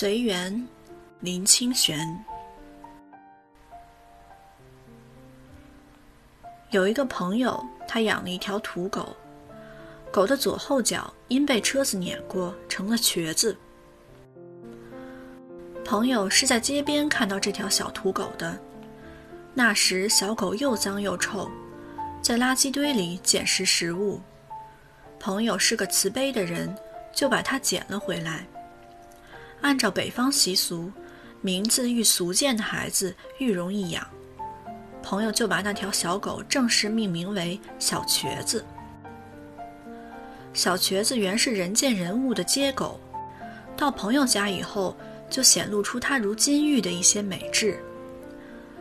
随缘，林清玄。有一个朋友，他养了一条土狗，狗的左后脚因被车子碾过，成了瘸子。朋友是在街边看到这条小土狗的，那时小狗又脏又臭，在垃圾堆里捡食食物。朋友是个慈悲的人，就把它捡了回来。按照北方习俗，名字愈俗贱的孩子愈容易养。朋友就把那条小狗正式命名为小瘸子。小瘸子原是人见人恶的街狗，到朋友家以后，就显露出它如金玉的一些美质。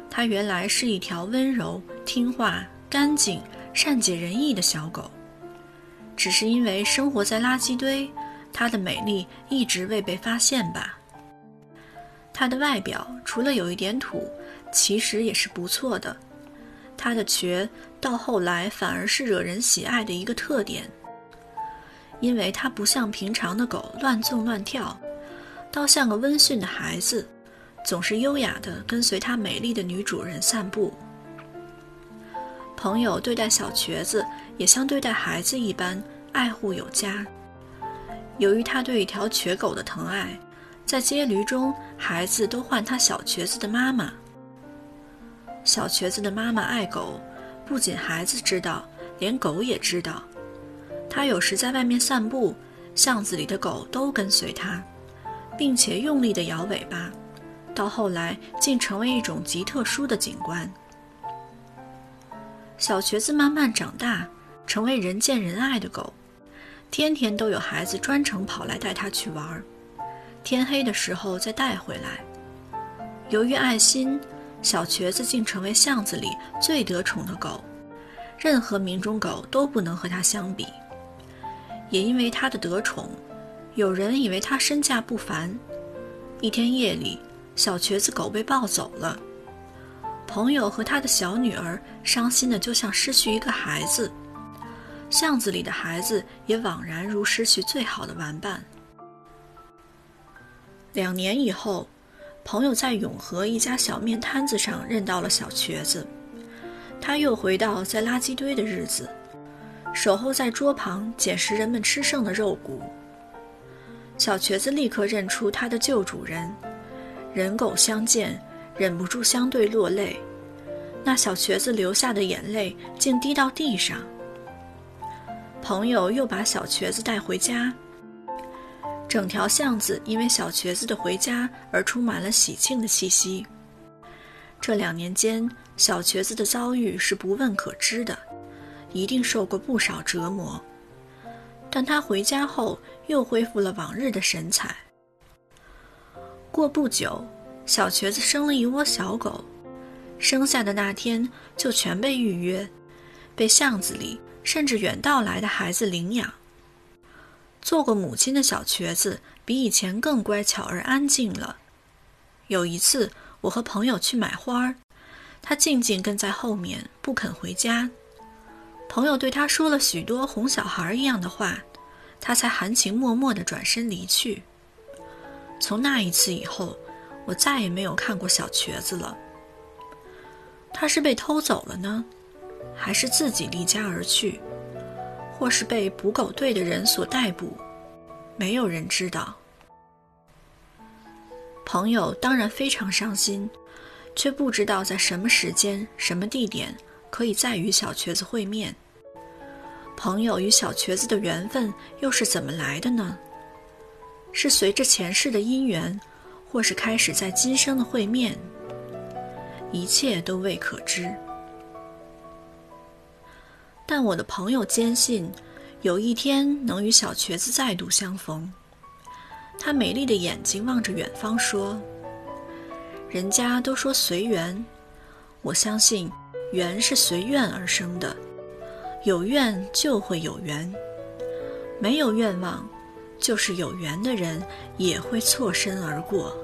它原来是一条温柔、听话、干净、善解人意的小狗，只是因为生活在垃圾堆。它的美丽一直未被发现吧？它的外表除了有一点土，其实也是不错的。它的瘸到后来反而是惹人喜爱的一个特点，因为它不像平常的狗乱纵乱跳，倒像个温驯的孩子，总是优雅地跟随它美丽的女主人散步。朋友对待小瘸子也像对待孩子一般爱护有加。由于他对一条瘸狗的疼爱，在街驴中，孩子都唤他小瘸子的妈妈。小瘸子的妈妈爱狗，不仅孩子知道，连狗也知道。他有时在外面散步，巷子里的狗都跟随他，并且用力地摇尾巴，到后来竟成为一种极特殊的景观。小瘸子慢慢长大，成为人见人爱的狗。天天都有孩子专程跑来带它去玩儿，天黑的时候再带回来。由于爱心，小瘸子竟成为巷子里最得宠的狗，任何名种狗都不能和它相比。也因为它的得宠，有人以为它身价不凡。一天夜里，小瘸子狗被抱走了，朋友和他的小女儿伤心的就像失去一个孩子。巷子里的孩子也惘然如失去最好的玩伴。两年以后，朋友在永和一家小面摊子上认到了小瘸子，他又回到在垃圾堆的日子，守候在桌旁捡拾人们吃剩的肉骨。小瘸子立刻认出他的旧主人，人狗相见，忍不住相对落泪，那小瘸子流下的眼泪竟滴到地上。朋友又把小瘸子带回家，整条巷子因为小瘸子的回家而充满了喜庆的气息。这两年间，小瘸子的遭遇是不问可知的，一定受过不少折磨。但他回家后又恢复了往日的神采。过不久，小瘸子生了一窝小狗，生下的那天就全被预约，被巷子里。甚至远道来的孩子领养。做过母亲的小瘸子比以前更乖巧而安静了。有一次，我和朋友去买花儿，他静静跟在后面，不肯回家。朋友对他说了许多哄小孩一样的话，他才含情脉脉地转身离去。从那一次以后，我再也没有看过小瘸子了。他是被偷走了呢？还是自己离家而去，或是被捕狗队的人所逮捕，没有人知道。朋友当然非常伤心，却不知道在什么时间、什么地点可以再与小瘸子会面。朋友与小瘸子的缘分又是怎么来的呢？是随着前世的因缘，或是开始在今生的会面？一切都未可知。但我的朋友坚信，有一天能与小瘸子再度相逢。他美丽的眼睛望着远方说：“人家都说随缘，我相信缘是随愿而生的。有愿就会有缘，没有愿望，就是有缘的人也会错身而过。”